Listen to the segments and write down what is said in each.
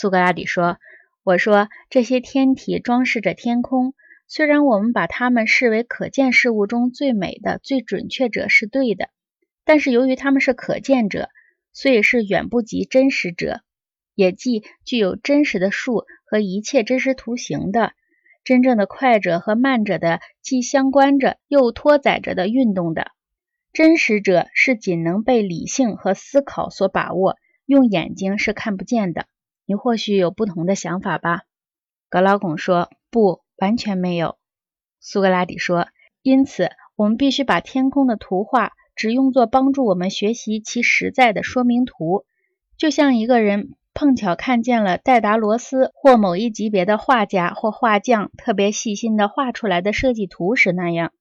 苏格拉底说：“我说这些天体装饰着天空，虽然我们把它们视为可见事物中最美的、最准确者是对的，但是由于它们是可见者，所以是远不及真实者，也即具有真实的数和一切真实图形的。”真正的快者和慢者的，既相关着又拖载着的运动的真实者，是仅能被理性和思考所把握，用眼睛是看不见的。你或许有不同的想法吧？格劳孔说：“不，完全没有。”苏格拉底说：“因此，我们必须把天空的图画只用作帮助我们学习其实在的说明图，就像一个人。”碰巧看见了戴达罗斯或某一级别的画家或画匠特别细心地画出来的设计图时那样，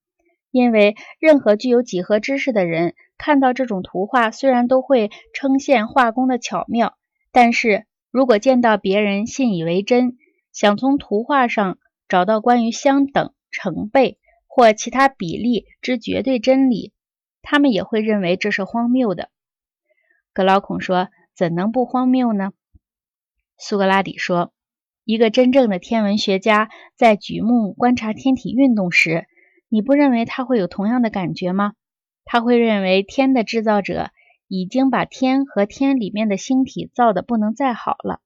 因为任何具有几何知识的人看到这种图画，虽然都会称羡画工的巧妙，但是如果见到别人信以为真，想从图画上找到关于相等、成倍或其他比例之绝对真理，他们也会认为这是荒谬的。格劳孔说：“怎能不荒谬呢？”苏格拉底说：“一个真正的天文学家在举目观察天体运动时，你不认为他会有同样的感觉吗？他会认为天的制造者已经把天和天里面的星体造得不能再好了。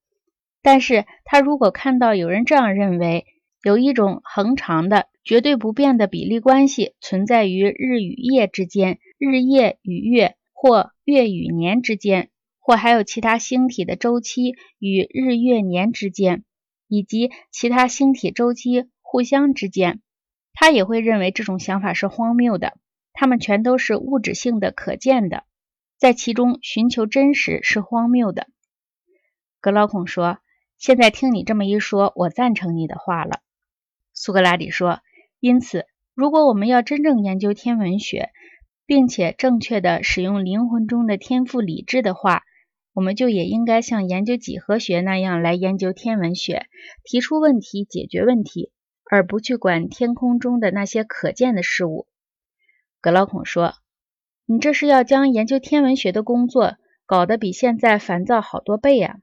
但是他如果看到有人这样认为，有一种恒长的、绝对不变的比例关系存在于日与夜之间，日夜与月，或月与年之间。”或还有其他星体的周期与日月年之间，以及其他星体周期互相之间，他也会认为这种想法是荒谬的。它们全都是物质性的、可见的，在其中寻求真实是荒谬的。格劳孔说：“现在听你这么一说，我赞成你的话了。”苏格拉底说：“因此，如果我们要真正研究天文学，并且正确的使用灵魂中的天赋理智的话，我们就也应该像研究几何学那样来研究天文学，提出问题，解决问题，而不去管天空中的那些可见的事物。格劳孔说：“你这是要将研究天文学的工作搞得比现在烦躁好多倍呀！”